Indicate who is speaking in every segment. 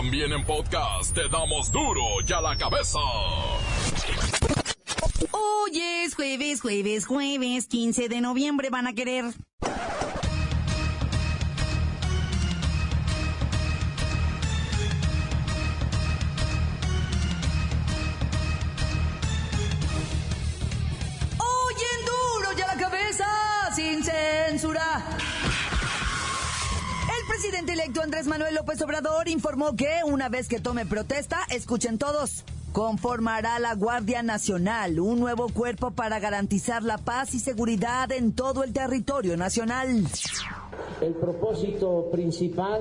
Speaker 1: También en podcast te damos duro y a la cabeza.
Speaker 2: Hoy es jueves, jueves, jueves, 15 de noviembre van a querer. Presidente electo Andrés Manuel López Obrador informó que una vez que tome protesta, escuchen todos, conformará la Guardia Nacional, un nuevo cuerpo para garantizar la paz y seguridad en todo el territorio nacional.
Speaker 3: El propósito principal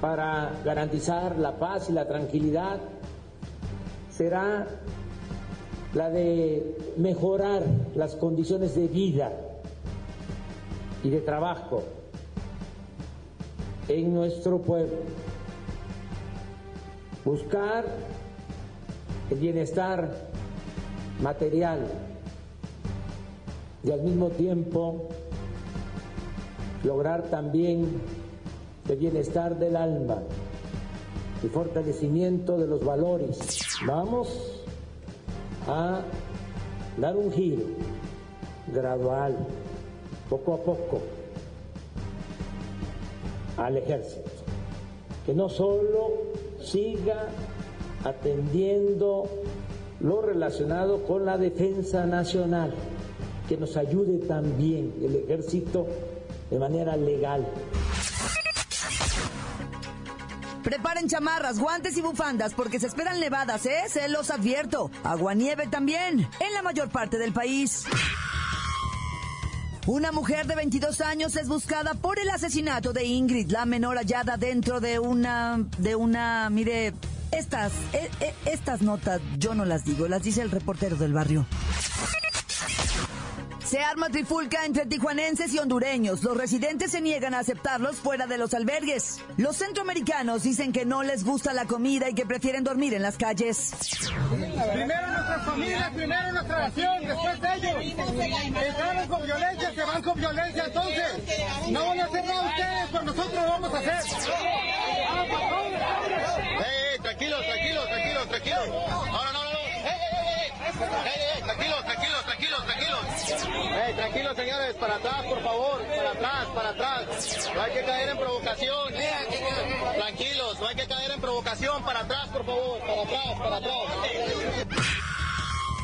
Speaker 3: para garantizar la paz y la tranquilidad será la de mejorar las condiciones de vida y de trabajo en nuestro pueblo. Buscar el bienestar material y al mismo tiempo lograr también el bienestar del alma y fortalecimiento de los valores. Vamos a dar un giro gradual, poco a poco, al ejército, que no solo siga atendiendo lo relacionado con la defensa nacional, que nos ayude también el ejército de manera legal.
Speaker 2: Preparen chamarras, guantes y bufandas porque se esperan nevadas, ¿eh? Se los advierto. Aguanieve también, en la mayor parte del país. Una mujer de 22 años es buscada por el asesinato de Ingrid, la menor hallada dentro de una, de una, mire, estas, e, e, estas notas yo no las digo, las dice el reportero del barrio. Se arma trifulca entre tijuanenses y hondureños. Los residentes se niegan a aceptarlos fuera de los albergues. Los centroamericanos dicen que no les gusta la comida y que prefieren dormir en las calles.
Speaker 4: Primero nuestras familias, primero nuestra nación, después de ellos. Entraron con violencia, se van con violencia, entonces no van a hacer nada ustedes, pues nosotros lo vamos a hacer.
Speaker 5: ¡Eh, tranquilos, tranquilos, tranquilos, tranquilos! No, no, no, no. ¡Eh, eh, eh! ¡Eh, eh! Tranquilos, tranquilos, tranquilos, tranquilos. ¡Eh, tranquilos, señores! Para atrás, por favor. Para atrás, para atrás. No hay que caer en provocación. Tranquilos, no hay que caer en provocación. Para atrás, por favor. Para atrás, para atrás.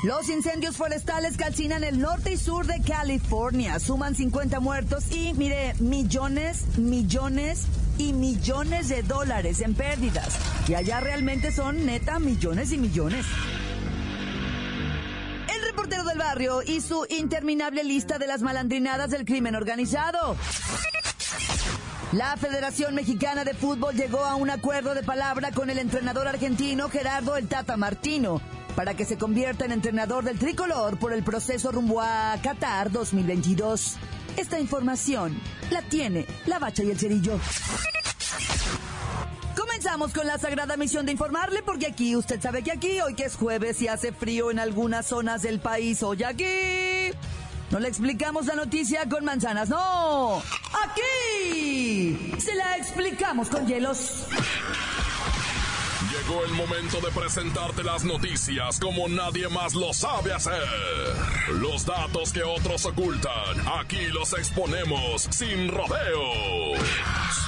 Speaker 2: Los incendios forestales calcinan el norte y sur de California. Suman 50 muertos y, mire, millones, millones y millones de dólares en pérdidas. Y allá realmente son neta millones y millones. Del barrio y su interminable lista de las malandrinadas del crimen organizado. La Federación Mexicana de Fútbol llegó a un acuerdo de palabra con el entrenador argentino Gerardo El Tata Martino para que se convierta en entrenador del tricolor por el proceso rumbo a Qatar 2022. Esta información la tiene la bacha y el cerillo. Comenzamos con la sagrada misión de informarle, porque aquí, usted sabe que aquí, hoy que es jueves y hace frío en algunas zonas del país, hoy aquí. No le explicamos la noticia con manzanas, no. Aquí se la explicamos con hielos.
Speaker 1: Llegó el momento de presentarte las noticias como nadie más lo sabe hacer. Los datos que otros ocultan, aquí los exponemos sin rodeos.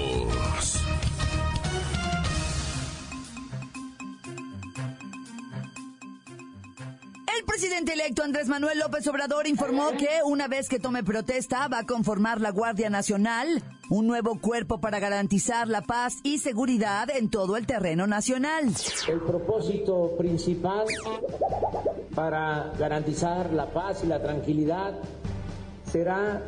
Speaker 2: El presidente electo Andrés Manuel López Obrador informó que una vez que tome protesta va a conformar la Guardia Nacional, un nuevo cuerpo para garantizar la paz y seguridad en todo el terreno nacional.
Speaker 3: El propósito principal para garantizar la paz y la tranquilidad será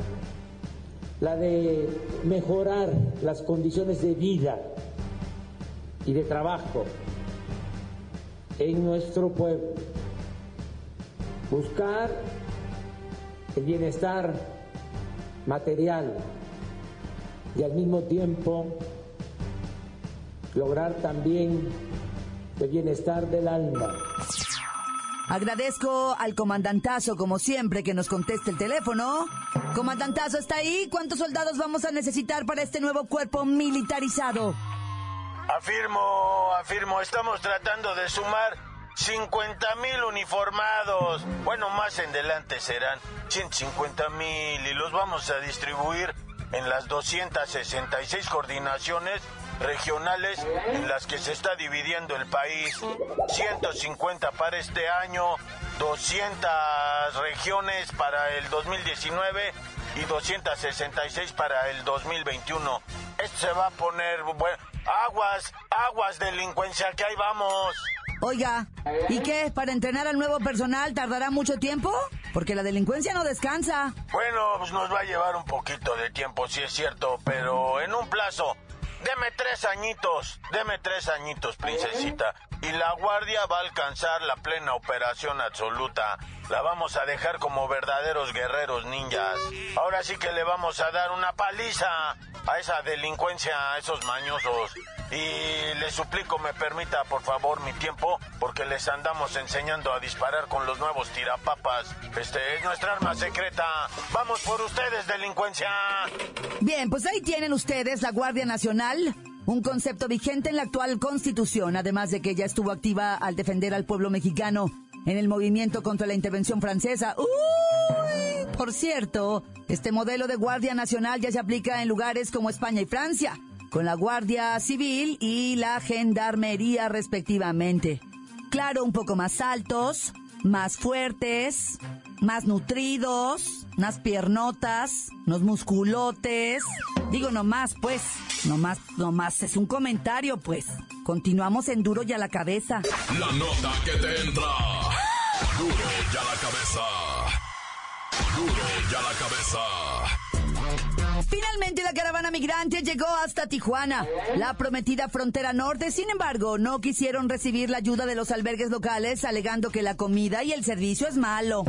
Speaker 3: la de mejorar las condiciones de vida y de trabajo en nuestro pueblo. Buscar el bienestar material y al mismo tiempo lograr también el bienestar del alma
Speaker 2: Agradezco al comandantazo, como siempre, que nos conteste el teléfono. Comandantazo, ¿está ahí? ¿Cuántos soldados vamos a necesitar para este nuevo cuerpo militarizado?
Speaker 6: Afirmo, afirmo, estamos tratando de sumar 50 mil uniformados. Bueno, más en delante serán 150 mil y los vamos a distribuir en las 266 coordinaciones regionales en las que se está dividiendo el país. 150 para este año, 200 regiones para el 2019 y 266 para el 2021. Esto se va a poner, aguas, aguas delincuencia, que ahí vamos.
Speaker 2: Oiga, ¿y qué? ¿Para entrenar al nuevo personal tardará mucho tiempo? Porque la delincuencia no descansa.
Speaker 6: Bueno, pues nos va a llevar un poquito de tiempo, sí es cierto, pero en un plazo Deme tres añitos, deme tres añitos, princesita. Y la guardia va a alcanzar la plena operación absoluta. La vamos a dejar como verdaderos guerreros ninjas. Ahora sí que le vamos a dar una paliza a esa delincuencia, a esos mañosos. Y le suplico me permita por favor mi tiempo porque les andamos enseñando a disparar con los nuevos tirapapas. Este es nuestra arma secreta. Vamos por ustedes, delincuencia.
Speaker 2: Bien, pues ahí tienen ustedes la Guardia Nacional. Un concepto vigente en la actual constitución, además de que ya estuvo activa al defender al pueblo mexicano en el movimiento contra la intervención francesa. ¡Uy! Por cierto, este modelo de Guardia Nacional ya se aplica en lugares como España y Francia con la Guardia Civil y la Gendarmería respectivamente. Claro, un poco más altos, más fuertes, más nutridos, más piernotas, unos musculotes. Digo nomás, pues, nomás, nomás, es un comentario, pues. Continuamos en duro y a la cabeza.
Speaker 1: La nota que te entra. Duro y a la cabeza. Duro y a la cabeza.
Speaker 2: Finalmente la caravana migrante llegó hasta Tijuana, la prometida frontera norte. Sin embargo, no quisieron recibir la ayuda de los albergues locales, alegando que la comida y el servicio es malo.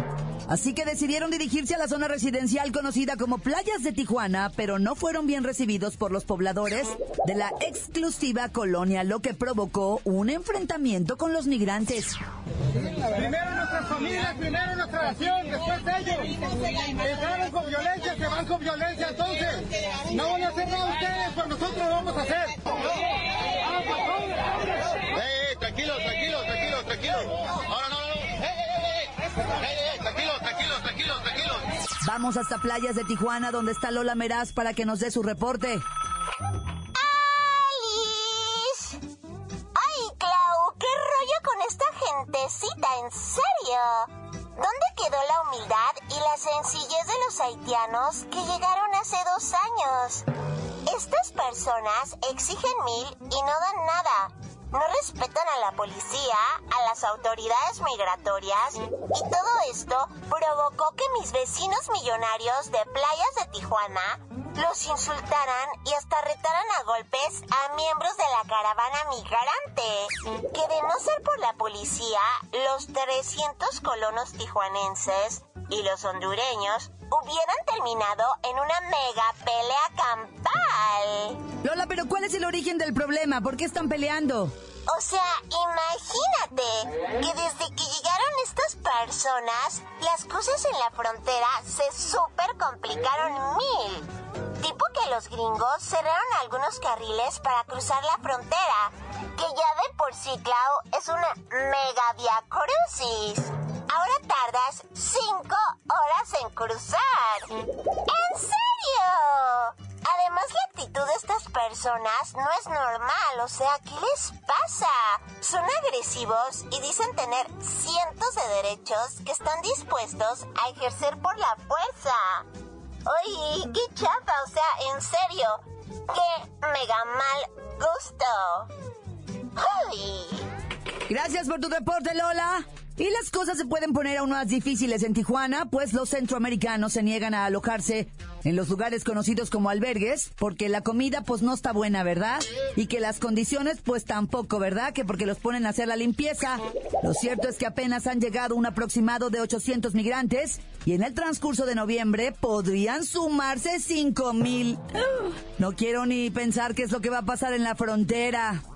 Speaker 2: Así que decidieron dirigirse a la zona residencial conocida como Playas de Tijuana, pero no fueron bien recibidos por los pobladores de la exclusiva colonia, lo que provocó un enfrentamiento con los migrantes.
Speaker 4: Primero nuestras familias, primero nuestra nación, después ellos. Entraron con violencia, se van con violencia, entonces no van a hacer nada ustedes, pero nosotros lo vamos a hacer.
Speaker 5: Eh, tranquilos, tranquilos, tranquilos, tranquilos. Ahora no, no, no. Eh, eh, eh, tranquilos, tranquilos, tranquilos, tranquilos.
Speaker 2: Vamos hasta Playas de Tijuana, donde está Lola Meraz, para que nos dé su reporte.
Speaker 7: Gentecita? ¿En serio? ¿Dónde quedó la humildad y la sencillez de los haitianos que llegaron hace dos años? Estas personas exigen mil y no dan nada. No respetan a la policía, a las autoridades migratorias y todo esto provocó que mis vecinos millonarios de playas de Tijuana los insultaran y hasta retaran a golpes a miembros de la caravana migrante, que de no ser por la policía, los 300 colonos tijuanenses y los hondureños hubieran terminado en una mega pelea campal.
Speaker 2: Lola, pero ¿cuál es el origen del problema? ¿Por qué están peleando?
Speaker 7: O sea, imagínate que desde que llegaron estas personas, las cosas en la frontera se súper complicaron mil. Tipo que los gringos cerraron algunos carriles para cruzar la frontera, que ya de por sí, Clau, es una mega via crucis. Ahora tardas cinco horas en cruzar. ¿En serio? Además, la actitud de estas personas no es normal, o sea, ¿qué les pasa? Son agresivos y dicen tener cientos de derechos que están dispuestos a ejercer por la fuerza. Oye, qué chapa, o sea, en serio, qué mega mal gusto. Ay.
Speaker 2: Gracias por tu reporte, Lola. Y las cosas se pueden poner aún más difíciles en Tijuana, pues los centroamericanos se niegan a alojarse en los lugares conocidos como albergues, porque la comida pues no está buena, ¿verdad? Y que las condiciones pues tampoco, ¿verdad? Que porque los ponen a hacer la limpieza. Lo cierto es que apenas han llegado un aproximado de 800 migrantes y en el transcurso de noviembre podrían sumarse 5 mil. No quiero ni pensar qué es lo que va a pasar en la frontera.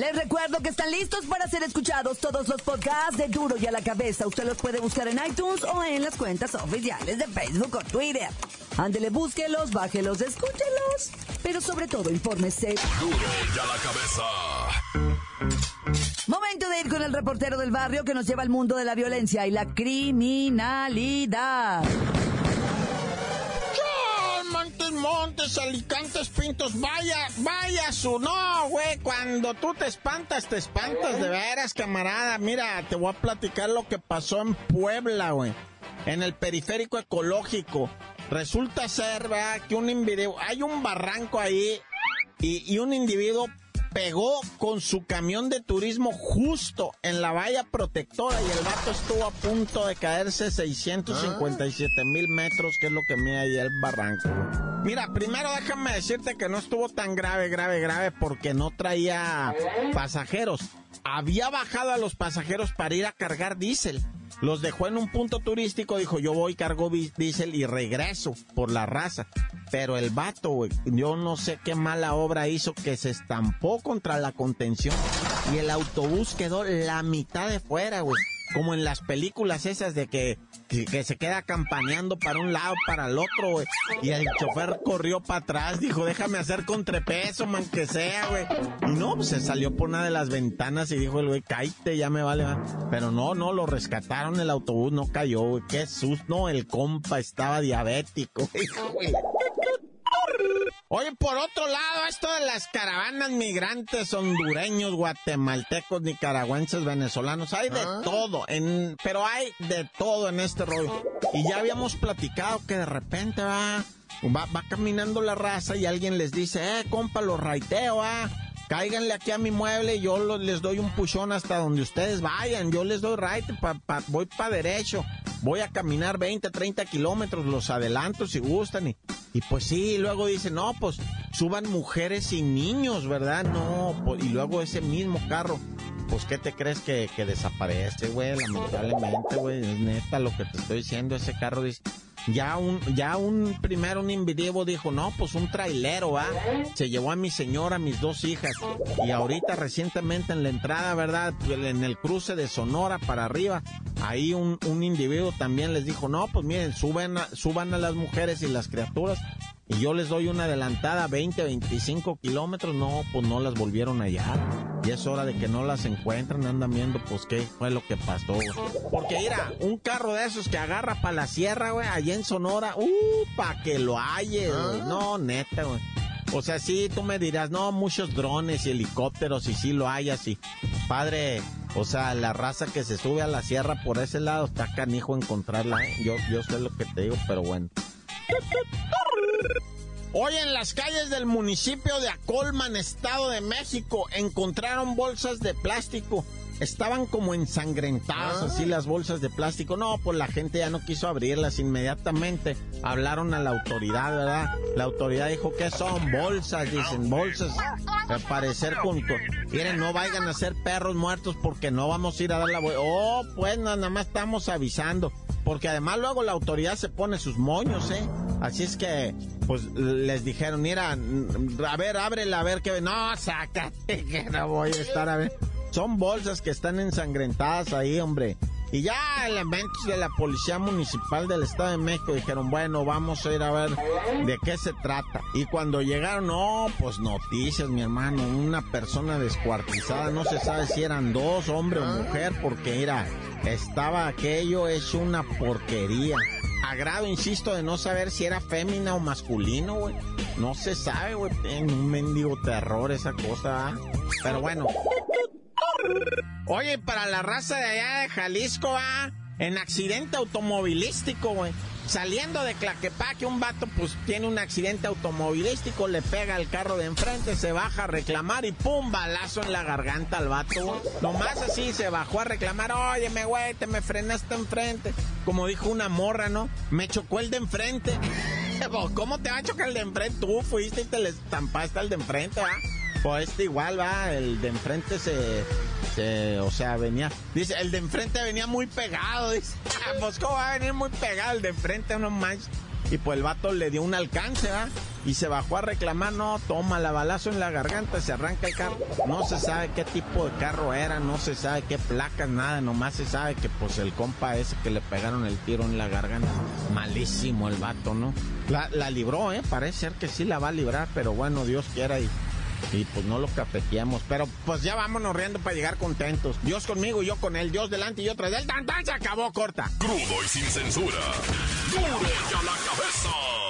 Speaker 2: Les recuerdo que están listos para ser escuchados todos los podcasts de Duro y a la cabeza. Usted los puede buscar en iTunes o en las cuentas oficiales de Facebook o Twitter. Ándele, búsquelos, bájelos, escúchelos. Pero sobre todo, infórmese.
Speaker 1: Duro y a la cabeza.
Speaker 2: Momento de ir con el reportero del barrio que nos lleva al mundo de la violencia y la criminalidad.
Speaker 8: Montes, Alicantes, Pintos, vaya, vaya su no, güey. Cuando tú te espantas, te espantas de veras, camarada. Mira, te voy a platicar lo que pasó en Puebla, güey. En el periférico ecológico. Resulta ser, ¿verdad? Que un individuo, hay un barranco ahí y, y un individuo pegó con su camión de turismo justo en la valla protectora y el vato estuvo a punto de caerse 657 mil metros, que es lo que mide ahí el barranco. Mira, primero déjame decirte que no estuvo tan grave, grave, grave porque no traía pasajeros. Había bajado a los pasajeros para ir a cargar diésel. Los dejó en un punto turístico, dijo yo voy, cargo diésel y regreso por la raza. Pero el vato, güey, yo no sé qué mala obra hizo que se estampó contra la contención y el autobús quedó la mitad de fuera, güey. Como en las películas esas de que, que, se queda campaneando para un lado, para el otro, güey. Y el chofer corrió para atrás, dijo, déjame hacer contrapeso, man, que sea, güey. Y no, pues se salió por una de las ventanas y dijo el güey, cállate, ya me vale. man". Pero no, no, lo rescataron, el autobús no cayó, güey. Qué susto, no, el compa estaba diabético, güey. Oye, por otro lado, esto de las caravanas migrantes hondureños, guatemaltecos, nicaragüenses, venezolanos, hay de todo, en, pero hay de todo en este rollo. Y ya habíamos platicado que de repente va, va, va caminando la raza y alguien les dice, eh, compa, los raiteo, ah. Cáiganle aquí a mi mueble y yo les doy un puchón hasta donde ustedes vayan. Yo les doy right, pa- pa- voy para derecho. Voy a caminar 20, 30 kilómetros, los adelanto si gustan. Y, y pues sí, luego dicen, no, pues suban mujeres y niños, ¿verdad? No, pues, y luego ese mismo carro, pues ¿qué te crees que, que desaparece, güey? Lamentablemente, güey, es neta lo que te estoy diciendo. Ese carro dice, ya un, ya un primero un individuo dijo, no, pues un trailero, ¿ah? Se llevó a mi señora, a mis dos hijas. Y ahorita recientemente en la entrada, ¿verdad? En el cruce de Sonora para arriba, ahí un, un individuo también les dijo, no, pues miren, suben a- suban a las mujeres y las criaturas. Y yo les doy una adelantada 20, 25 kilómetros. No, pues no las volvieron a hallar. Y es hora de que no las encuentren. Andan viendo, pues, qué fue lo que pasó. Porque, mira, un carro de esos que agarra para la sierra, güey, allá en Sonora, uh, pa' que lo halles, güey. No, neta, güey. O sea, sí, tú me dirás, no, muchos drones y helicópteros y sí lo hay así. Padre, o sea, la raza que se sube a la sierra por ese lado está canijo encontrarla, ¿eh? Yo, yo sé lo que te digo, pero bueno. Hoy en las calles del municipio de Acolman, Estado de México, encontraron bolsas de plástico. Estaban como ensangrentadas así las bolsas de plástico. No, pues la gente ya no quiso abrirlas inmediatamente. Hablaron a la autoridad, ¿verdad? La autoridad dijo que son bolsas, dicen bolsas. Al parecer con, miren, no vayan a ser perros muertos porque no vamos a ir a dar la vuelta. Oh, pues nada más estamos avisando. Porque además luego la autoridad se pone sus moños, ¿eh? Así es que, pues les dijeron, mira, a ver, ábrela, a ver qué. No, sácate, que no voy a estar a ver. Son bolsas que están ensangrentadas ahí, hombre. Y ya elementos de la Policía Municipal del Estado de México dijeron, bueno, vamos a ir a ver de qué se trata. Y cuando llegaron, no, pues noticias, mi hermano, una persona descuartizada, no se sabe si eran dos, hombre o mujer, porque mira, estaba aquello hecho una porquería. A grado, insisto, de no saber si era fémina o masculino, güey. No se sabe, güey. Un mendigo terror esa cosa, ¿ah? Pero bueno. Oye, para la raza de allá de Jalisco, ¿ah? en accidente automovilístico, güey. Saliendo de Claquepaque, un vato pues tiene un accidente automovilístico, le pega al carro de enfrente, se baja a reclamar y pum, balazo en la garganta al vato. Nomás así se bajó a reclamar, óyeme, güey, te me frenaste enfrente. Como dijo una morra, ¿no? Me chocó el de enfrente. ¿Cómo te va a chocar el de enfrente? Tú fuiste y te le estampaste al de enfrente, ¿ah? Pues este igual, va, el de enfrente se, o sea, venía, dice, el de enfrente venía muy pegado, dice, ah, pues cómo va a venir muy pegado el de enfrente, no más. Y pues el vato le dio un alcance, ¿ah? Y se bajó a reclamar, no, toma la balazo en la garganta, se arranca el carro. No se sabe qué tipo de carro era, no se sabe qué placas, nada, nomás se sabe que pues el compa ese que le pegaron el tiro en la garganta, malísimo el vato, ¿no? La, la libró, ¿eh? Parece ser que sí la va a librar, pero bueno, Dios quiera y y pues no lo capeteamos. Pero pues ya vámonos riendo para llegar contentos. Dios conmigo y yo con él. Dios delante y yo tras él. ¡Tan, tan! Se acabó corta.
Speaker 1: Crudo y sin censura. ¡Duro y a la cabeza!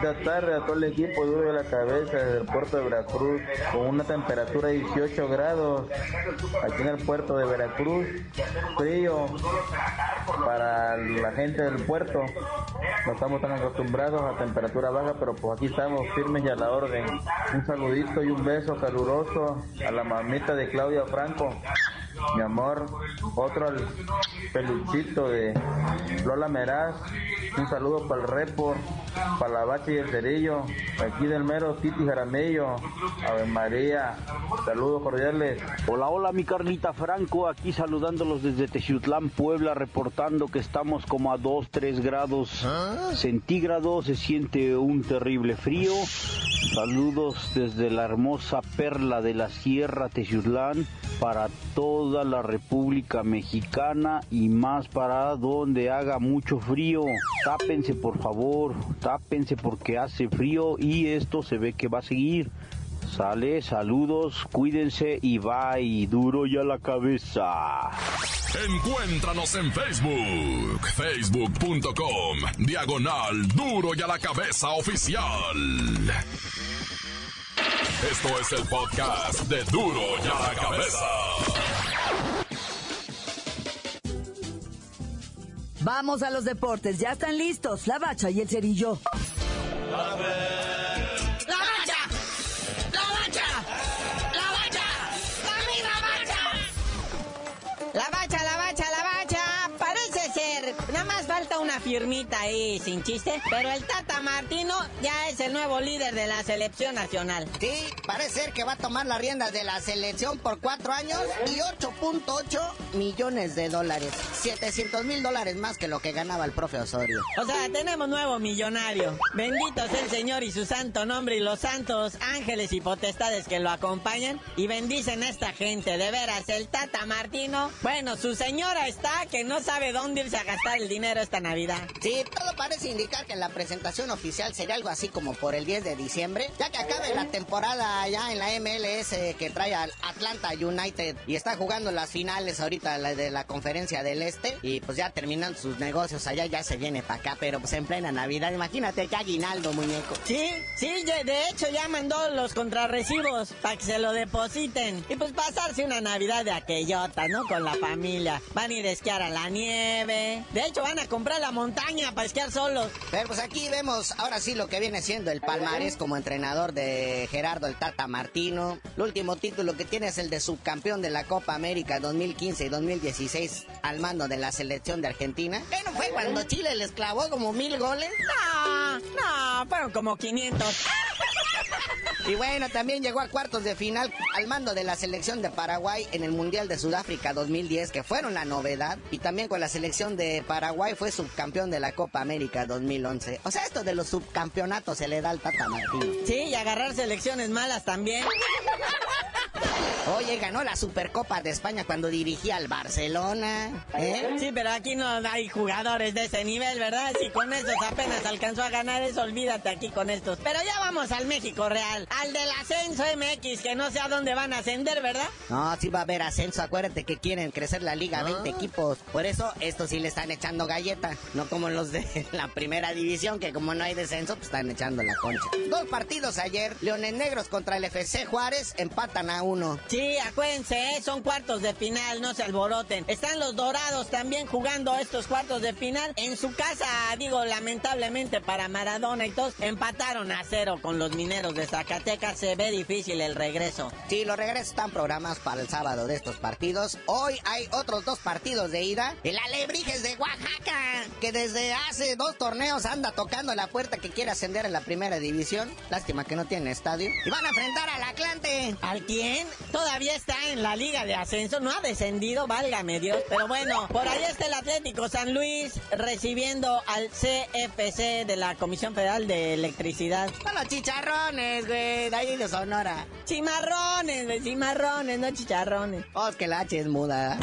Speaker 9: Buenas tardes a todo el equipo duro de la cabeza desde el puerto de Veracruz con una temperatura de 18 grados aquí en el puerto de Veracruz. Frío para la gente del puerto. No estamos tan acostumbrados a temperatura baja, pero pues aquí estamos firmes y a la orden. Un saludito y un beso caluroso a la mamita de Claudia Franco mi amor, otro al peluchito de Lola Meraz, un saludo para el Repo, para la Bacha y el Cerillo, aquí del mero Titi Jaramillo, Ave María, saludos cordiales.
Speaker 10: Hola, hola mi Carlita Franco, aquí saludándolos desde Texiutlán, Puebla, reportando que estamos como a 2, 3 grados centígrados, se siente un terrible frío. Saludos desde la hermosa perla de la Sierra Texiutlán para toda la República Mexicana y más para donde haga mucho frío. Tápense por favor, tápense porque hace frío y esto se ve que va a seguir. Sale, saludos, cuídense y duro y a la cabeza.
Speaker 1: Encuéntranos en Facebook, facebook.com, diagonal duro y a la cabeza oficial. Esto es el podcast de duro y a la cabeza.
Speaker 2: Vamos a los deportes, ya están listos, la bacha y el cerillo.
Speaker 11: ¡La
Speaker 12: firmita ahí, sin chiste. Pero el Tata Martino ya es el nuevo líder de la selección nacional.
Speaker 13: Sí, parece ser que va a tomar la rienda de la selección por cuatro años y 8.8 millones de dólares. 700 mil dólares más que lo que ganaba el profe Osorio.
Speaker 12: O sea, tenemos nuevo millonario. Bendito sea el Señor y su santo nombre y los santos ángeles y potestades que lo acompañan y bendicen a esta gente. De veras, el Tata Martino, bueno, su señora está que no sabe dónde irse a gastar el dinero esta Navidad.
Speaker 13: Sí, todo parece indicar que la presentación oficial sería algo así como por el 10 de diciembre, ya que acabe la temporada ya en la MLS que trae al Atlanta United y está jugando las finales ahorita de la conferencia del Este y pues ya terminan sus negocios allá ya se viene para acá, pero pues en plena Navidad, imagínate que aguinaldo, muñeco.
Speaker 12: Sí, sí, de hecho ya mandó los contrarrecibos para que se lo depositen. Y pues pasarse una Navidad de aquellota, ¿no? Con la familia. Van a ir a esquiar a la nieve. De hecho van a comprar la montaña para esquiar solos.
Speaker 13: Pero pues aquí vemos ahora sí lo que viene siendo el palmarés como entrenador de Gerardo el Tata Martino. El último título que tiene es el de subcampeón de la Copa América 2015 y 2016 al mando de la selección de Argentina. ¿Qué no fue cuando Chile les clavó como mil goles?
Speaker 12: No, no, fueron como 500.
Speaker 13: Y bueno, también llegó a cuartos de final al mando de la selección de Paraguay en el Mundial de Sudáfrica 2010, que fueron la novedad. Y también con la selección de Paraguay fue subcampeón de la Copa América 2011. O sea, esto de los subcampeonatos se le da al Tata Martino.
Speaker 12: Sí, y agarrar selecciones malas también.
Speaker 13: Oye, ganó la Supercopa de España cuando dirigía al Barcelona. ¿eh?
Speaker 12: Sí, pero aquí no hay jugadores de ese nivel, ¿verdad? Si con estos apenas alcanzó a ganar eso, olvídate aquí con estos. Pero ya vamos al México Real, al del ascenso MX, que no sé a dónde van a ascender, ¿verdad?
Speaker 13: No, sí va a haber ascenso. Acuérdate que quieren crecer la liga, 20 equipos. Por eso, estos sí le están echando galleta. No como los de la primera división, que como no hay descenso, pues están echando la concha. Dos partidos ayer. Leones Negros contra el FC Juárez empatan a uno.
Speaker 12: Sí, acuérdense, ¿eh? son cuartos de final, no se alboroten. Están los Dorados también jugando estos cuartos de final. En su casa, digo, lamentablemente para Maradona y todos, empataron a cero con los mineros de Zacatecas. Se ve difícil el regreso.
Speaker 13: Sí, los regresos están programados para el sábado de estos partidos. Hoy hay otros dos partidos de ida. El Alebrijes de Oaxaca, que desde hace dos torneos anda tocando la puerta que quiere ascender en la primera división. Lástima que no tiene estadio. Y van a enfrentar al Atlante.
Speaker 12: ¿Al quién? Todavía está en la liga de ascenso, no ha descendido, válgame Dios. Pero bueno, por ahí está el Atlético San Luis recibiendo al CFC de la Comisión Federal de Electricidad.
Speaker 13: Son los chicharrones, güey, de ahí de Sonora.
Speaker 12: Chimarrones, güey, cimarrones, no chicharrones.
Speaker 13: Oh, es que la H es muda.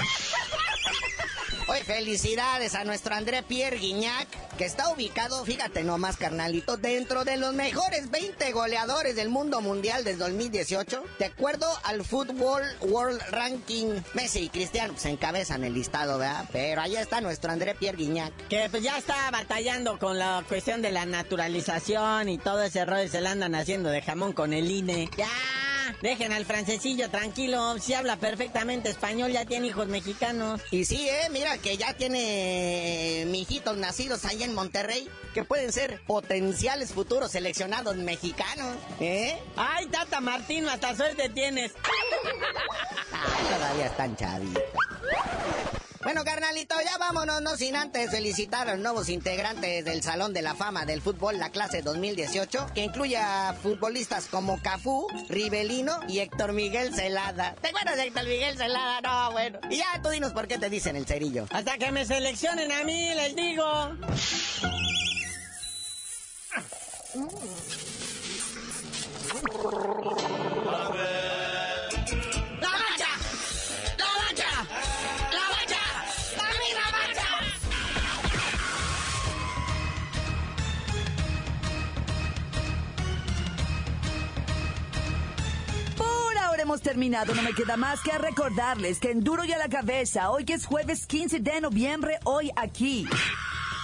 Speaker 13: Hoy felicidades a nuestro André Pierre Guignac, que está ubicado, fíjate nomás, carnalito, dentro de los mejores 20 goleadores del mundo mundial del 2018, de acuerdo al Football World Ranking. Messi y Cristiano se encabezan el listado, ¿verdad? Pero ahí está nuestro André Pierre Guignac.
Speaker 12: Que pues ya está batallando con la cuestión de la naturalización y todo ese rollo se la andan haciendo de jamón con el INE. ¡Ya! Dejen al francesillo tranquilo, si habla perfectamente español, ya tiene hijos mexicanos.
Speaker 13: Y sí, eh, mira que ya tiene mijitos nacidos ahí en Monterrey, que pueden ser potenciales futuros seleccionados mexicanos, ¿eh?
Speaker 12: Ay, Tata Martino, hasta suerte tienes.
Speaker 13: Ay, todavía están chavitos. Bueno, carnalito, ya vámonos, no sin antes felicitar a los nuevos integrantes del Salón de la Fama del Fútbol, la clase 2018, que incluye a futbolistas como Cafú, Rivelino y Héctor Miguel Celada. ¿Te acuerdas de Héctor Miguel Celada? No, bueno. Y ya tú dinos por qué te dicen el cerillo.
Speaker 12: Hasta que me seleccionen a mí, les digo.
Speaker 2: Terminado. No me queda más que recordarles que en Duro y a la Cabeza, hoy que es jueves 15 de noviembre, hoy aquí.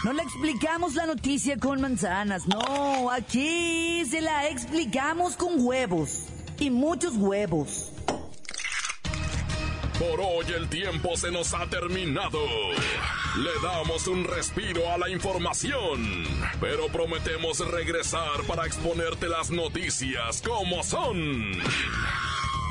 Speaker 2: No le explicamos la noticia con manzanas, no, aquí se la explicamos con huevos. Y muchos huevos.
Speaker 1: Por hoy el tiempo se nos ha terminado. Le damos un respiro a la información, pero prometemos regresar para exponerte las noticias como son.